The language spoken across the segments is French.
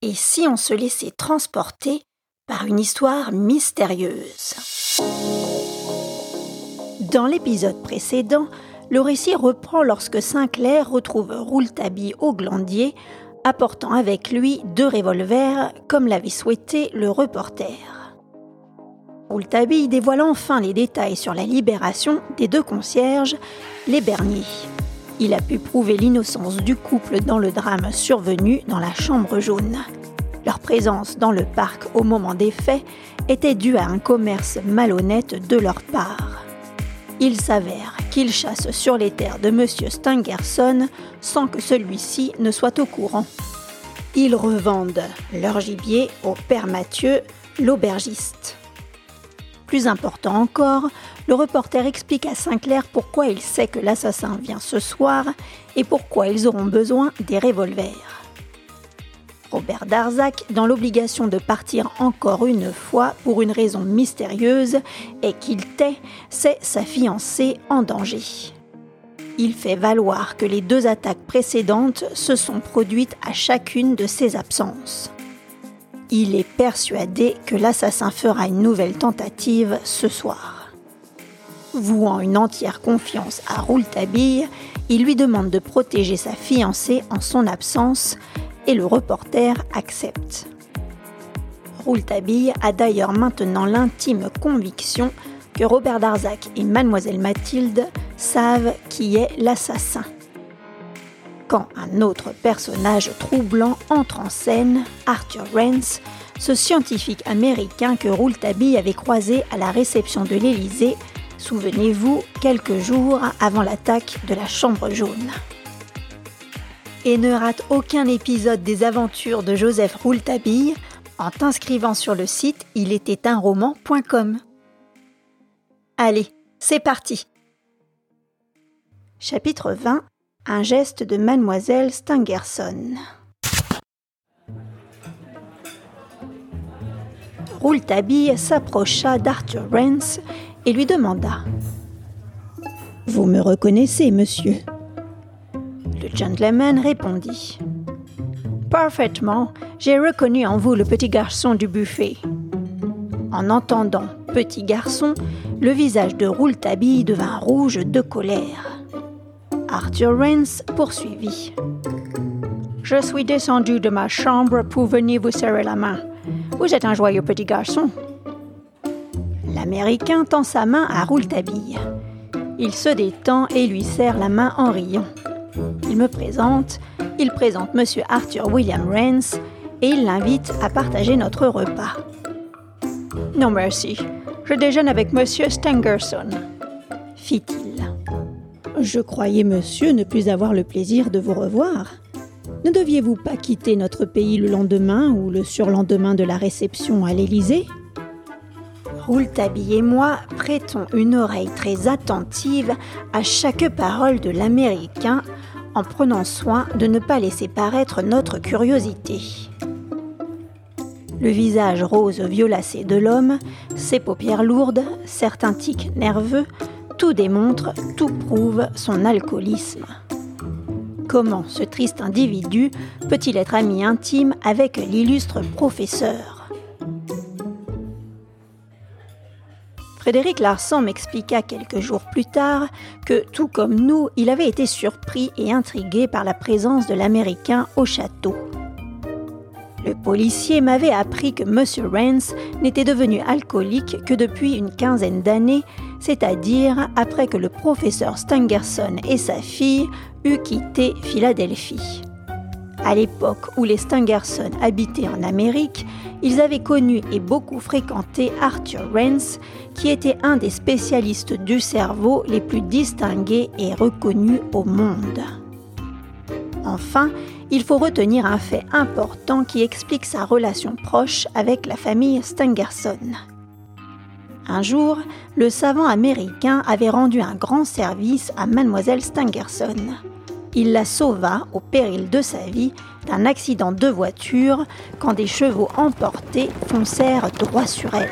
Et si on se laissait transporter par une histoire mystérieuse? Dans l'épisode précédent, le récit reprend lorsque Sinclair retrouve Rouletabille au glandier, apportant avec lui deux revolvers, comme l'avait souhaité le reporter. Rouletabille dévoile enfin les détails sur la libération des deux concierges, les Bernier. Il a pu prouver l'innocence du couple dans le drame survenu dans la chambre jaune. Leur présence dans le parc au moment des faits était due à un commerce malhonnête de leur part. Il s'avère qu'ils chassent sur les terres de M. Stangerson sans que celui-ci ne soit au courant. Ils revendent leur gibier au père Mathieu, l'aubergiste. Plus important encore, le reporter explique à Sinclair pourquoi il sait que l'assassin vient ce soir et pourquoi ils auront besoin des revolvers. Robert Darzac, dans l'obligation de partir encore une fois pour une raison mystérieuse et qu'il tait, c'est sa fiancée en danger. Il fait valoir que les deux attaques précédentes se sont produites à chacune de ses absences. Il est persuadé que l'assassin fera une nouvelle tentative ce soir. Vouant une entière confiance à Rouletabille, il lui demande de protéger sa fiancée en son absence et le reporter accepte. Rouletabille a d'ailleurs maintenant l'intime conviction que Robert Darzac et mademoiselle Mathilde savent qui est l'assassin quand un autre personnage troublant entre en scène, Arthur Rance, ce scientifique américain que Rouletabille avait croisé à la réception de l'Élysée, souvenez-vous, quelques jours avant l'attaque de la Chambre jaune. Et ne rate aucun épisode des aventures de Joseph Rouletabille en t'inscrivant sur le site il était un. Allez, c'est parti. Chapitre 20 un geste de mademoiselle Stangerson. Rouletabille s'approcha d'Arthur Rance et lui demanda Vous me reconnaissez, monsieur? Le gentleman répondit Parfaitement, j'ai reconnu en vous le petit garçon du buffet. En entendant petit garçon, le visage de Rouletabille devint rouge de colère. Arthur Rance poursuivit. Je suis descendu de ma chambre pour venir vous serrer la main. Vous êtes un joyeux petit garçon. L'Américain tend sa main à Rouletabille. Il se détend et lui serre la main en riant. Il me présente, il présente Monsieur Arthur William Rance et il l'invite à partager notre repas. Non merci, je déjeune avec Monsieur Stangerson, fit-il. Je croyais, monsieur, ne plus avoir le plaisir de vous revoir. Ne deviez-vous pas quitter notre pays le lendemain ou le surlendemain de la réception à l'Élysée? Rouletabille et moi prêtons une oreille très attentive à chaque parole de l'Américain en prenant soin de ne pas laisser paraître notre curiosité. Le visage rose violacé de l'homme, ses paupières lourdes, certains tics nerveux, tout démontre, tout prouve son alcoolisme. Comment ce triste individu peut-il être ami intime avec l'illustre professeur? Frédéric Larsan m'expliqua quelques jours plus tard que, tout comme nous, il avait été surpris et intrigué par la présence de l'Américain au château. Le policier m'avait appris que M. Rance n'était devenu alcoolique que depuis une quinzaine d'années, c'est-à-dire après que le professeur Stangerson et sa fille eurent quitté Philadelphie. À l'époque où les Stangerson habitaient en Amérique, ils avaient connu et beaucoup fréquenté Arthur Rance, qui était un des spécialistes du cerveau les plus distingués et reconnus au monde. Enfin, il faut retenir un fait important qui explique sa relation proche avec la famille Stangerson. Un jour, le savant américain avait rendu un grand service à mademoiselle Stangerson. Il la sauva, au péril de sa vie, d'un accident de voiture quand des chevaux emportés foncèrent droit sur elle.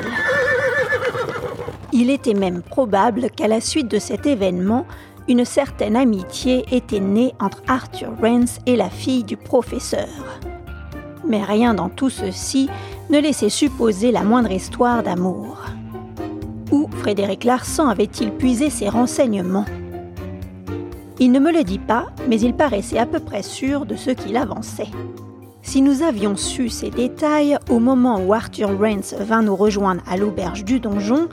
Il était même probable qu'à la suite de cet événement, une certaine amitié était née entre Arthur Rance et la fille du professeur. Mais rien dans tout ceci ne laissait supposer la moindre histoire d'amour. Où Frédéric Larsan avait-il puisé ses renseignements? Il ne me le dit pas, mais il paraissait à peu près sûr de ce qu'il avançait. Si nous avions su ces détails au moment où Arthur Rance vint nous rejoindre à l'auberge du donjon,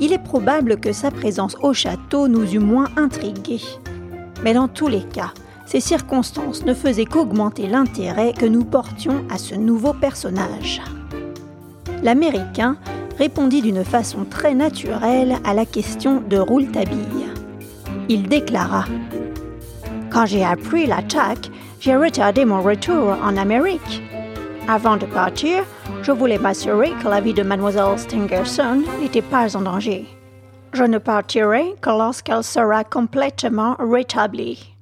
il est probable que sa présence au château nous eût moins intrigués. Mais dans tous les cas, ces circonstances ne faisaient qu'augmenter l'intérêt que nous portions à ce nouveau personnage. L'Américain répondit d'une façon très naturelle à la question de Rouletabille. Il déclara Quand j'ai appris l'attaque, j'ai retardé mon retour en Amérique. Avant de partir, je voulais m'assurer que la vie de mademoiselle Stangerson n'était pas en danger. Je ne partirai que lorsqu'elle sera complètement rétablie.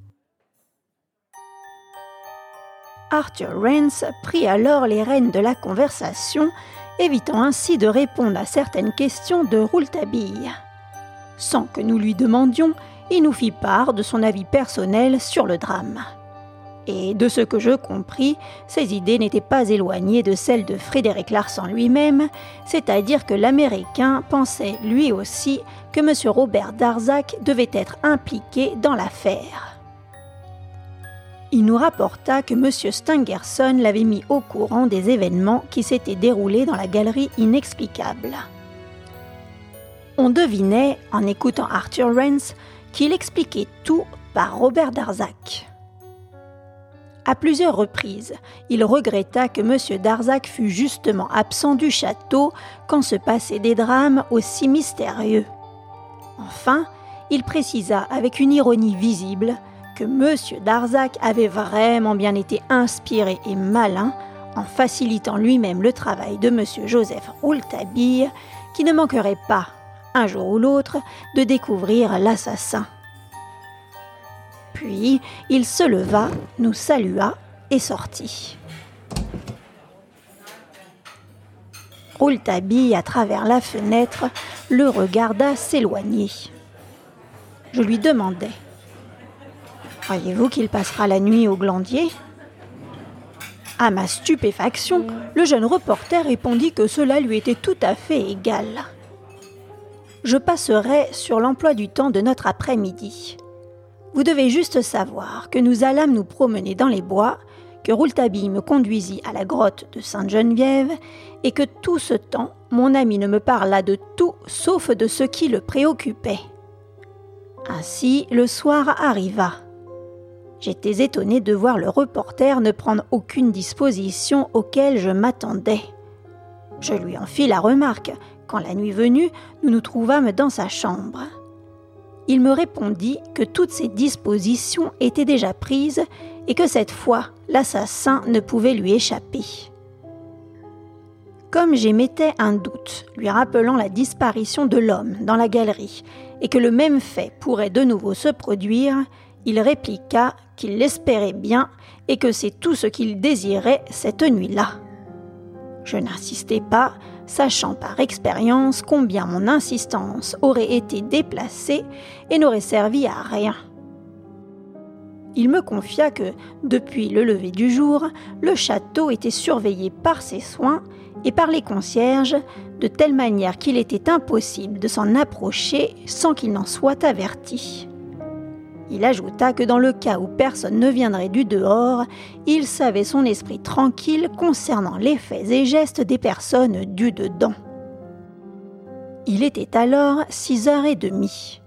Arthur Rance prit alors les rênes de la conversation, évitant ainsi de répondre à certaines questions de Rouletabille. Sans que nous lui demandions, il nous fit part de son avis personnel sur le drame. Et de ce que je compris, ses idées n'étaient pas éloignées de celles de Frédéric Larsan lui-même, c'est-à-dire que l'Américain pensait lui aussi que M. Robert Darzac devait être impliqué dans l'affaire. Il nous rapporta que M. Stangerson l'avait mis au courant des événements qui s'étaient déroulés dans la galerie inexplicable. On devinait, en écoutant Arthur Rance, qu'il expliquait tout par Robert Darzac. À plusieurs reprises, il regretta que M. Darzac fût justement absent du château quand se passaient des drames aussi mystérieux. Enfin, il précisa avec une ironie visible que M. Darzac avait vraiment bien été inspiré et malin en facilitant lui-même le travail de M. Joseph Rouletabille, qui ne manquerait pas, un jour ou l'autre, de découvrir l'assassin. Puis il se leva, nous salua et sortit. Rouletabille, à travers la fenêtre, le regarda s'éloigner. Je lui demandai Croyez-vous qu'il passera la nuit au glandier? À ma stupéfaction, le jeune reporter répondit que cela lui était tout à fait égal. Je passerai sur l'emploi du temps de notre après-midi. Vous devez juste savoir que nous allâmes nous promener dans les bois, que Rouletabille me conduisit à la grotte de Sainte-Geneviève, et que tout ce temps, mon ami ne me parla de tout sauf de ce qui le préoccupait. Ainsi, le soir arriva. J'étais étonné de voir le reporter ne prendre aucune disposition auquel je m'attendais. Je lui en fis la remarque quand la nuit venue, nous nous trouvâmes dans sa chambre il me répondit que toutes ces dispositions étaient déjà prises et que cette fois l'assassin ne pouvait lui échapper. Comme j'émettais un doute, lui rappelant la disparition de l'homme dans la galerie, et que le même fait pourrait de nouveau se produire, il répliqua qu'il l'espérait bien et que c'est tout ce qu'il désirait cette nuit-là. Je n'insistai pas, sachant par expérience combien mon insistance aurait été déplacée et n'aurait servi à rien. Il me confia que, depuis le lever du jour, le château était surveillé par ses soins et par les concierges, de telle manière qu'il était impossible de s'en approcher sans qu'il n'en soit averti. Il ajouta que dans le cas où personne ne viendrait du dehors, il savait son esprit tranquille concernant les faits et gestes des personnes du dedans. Il était alors six heures et demie.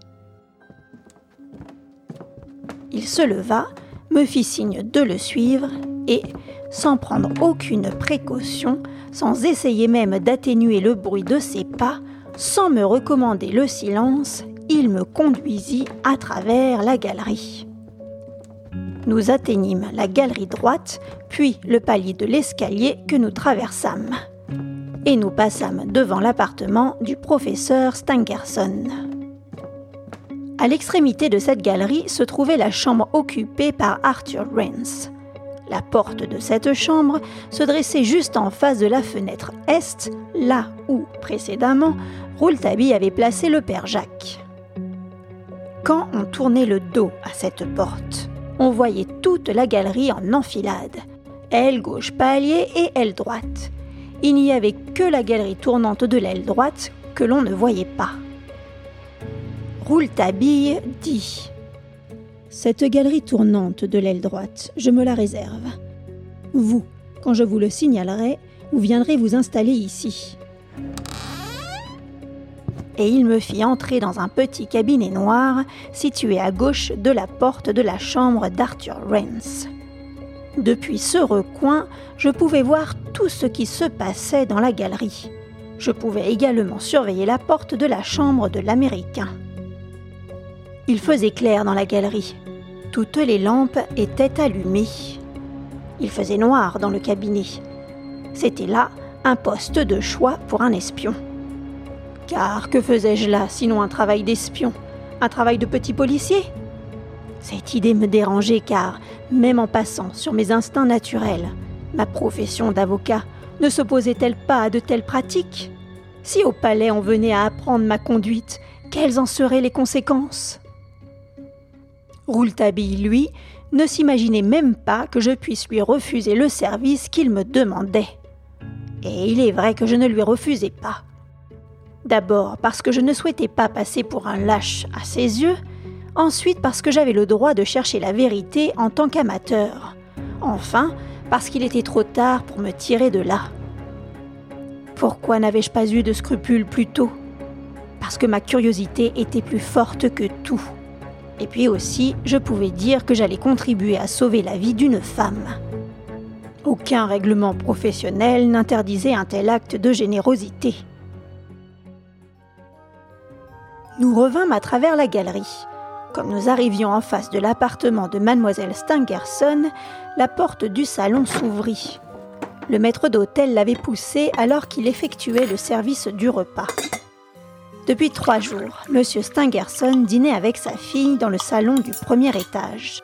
Il se leva, me fit signe de le suivre et, sans prendre aucune précaution, sans essayer même d'atténuer le bruit de ses pas, sans me recommander le silence, il me conduisit à travers la galerie. Nous atteignîmes la galerie droite, puis le palier de l'escalier que nous traversâmes. Et nous passâmes devant l'appartement du professeur Stangerson. À l'extrémité de cette galerie se trouvait la chambre occupée par Arthur Rance. La porte de cette chambre se dressait juste en face de la fenêtre est, là où, précédemment, Rouletabille avait placé le père Jacques. Quand on tournait le dos à cette porte, on voyait toute la galerie en enfilade. aile gauche palier et aile droite. Il n'y avait que la galerie tournante de l'aile droite que l'on ne voyait pas. Rouletabille dit Cette galerie tournante de l'aile droite, je me la réserve. Vous, quand je vous le signalerai, vous viendrez vous installer ici. Et il me fit entrer dans un petit cabinet noir situé à gauche de la porte de la chambre d'Arthur Rance. Depuis ce recoin, je pouvais voir tout ce qui se passait dans la galerie. Je pouvais également surveiller la porte de la chambre de l'Américain. Il faisait clair dans la galerie. Toutes les lampes étaient allumées. Il faisait noir dans le cabinet. C'était là un poste de choix pour un espion. Car que faisais-je là sinon un travail d'espion Un travail de petit policier? Cette idée me dérangeait car, même en passant sur mes instincts naturels, ma profession d'avocat ne s'opposait-elle pas à de telles pratiques? Si au palais on venait à apprendre ma conduite, quelles en seraient les conséquences? Rouletabille, lui, ne s'imaginait même pas que je puisse lui refuser le service qu'il me demandait. Et il est vrai que je ne lui refusais pas. D'abord parce que je ne souhaitais pas passer pour un lâche à ses yeux, ensuite parce que j'avais le droit de chercher la vérité en tant qu'amateur, enfin parce qu'il était trop tard pour me tirer de là. Pourquoi n'avais-je pas eu de scrupules plus tôt? Parce que ma curiosité était plus forte que tout. Et puis aussi, je pouvais dire que j'allais contribuer à sauver la vie d'une femme. Aucun règlement professionnel n'interdisait un tel acte de générosité. Nous revînmes à travers la galerie. Comme nous arrivions en face de l'appartement de mademoiselle Stangerson, la porte du salon s'ouvrit. Le maître d'hôtel l'avait poussé alors qu'il effectuait le service du repas. Depuis trois jours, M. Stangerson dînait avec sa fille dans le salon du premier étage.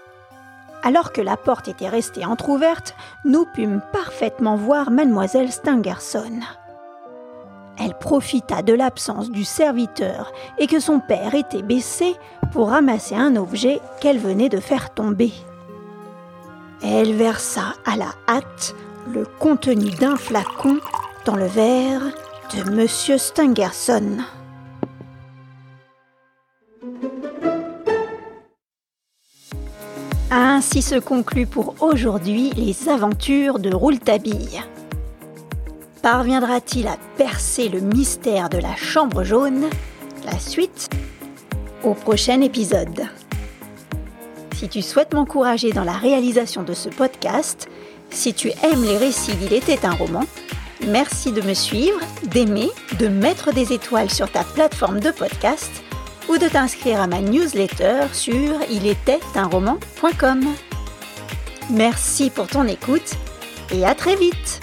Alors que la porte était restée entr'ouverte, nous pûmes parfaitement voir mademoiselle Stangerson. Elle profita de l'absence du serviteur et que son père était baissé pour ramasser un objet qu'elle venait de faire tomber. Elle versa à la hâte le contenu d'un flacon dans le verre de M. Stangerson. Ainsi se conclut pour aujourd'hui les aventures de Rouletabille. Parviendra-t-il à percer le mystère de la chambre jaune? La suite au prochain épisode. Si tu souhaites m'encourager dans la réalisation de ce podcast, si tu aimes les récits d'Il était un roman, merci de me suivre, d'aimer, de mettre des étoiles sur ta plateforme de podcast ou de t'inscrire à ma newsletter sur ilétaitunroman.com. Merci pour ton écoute et à très vite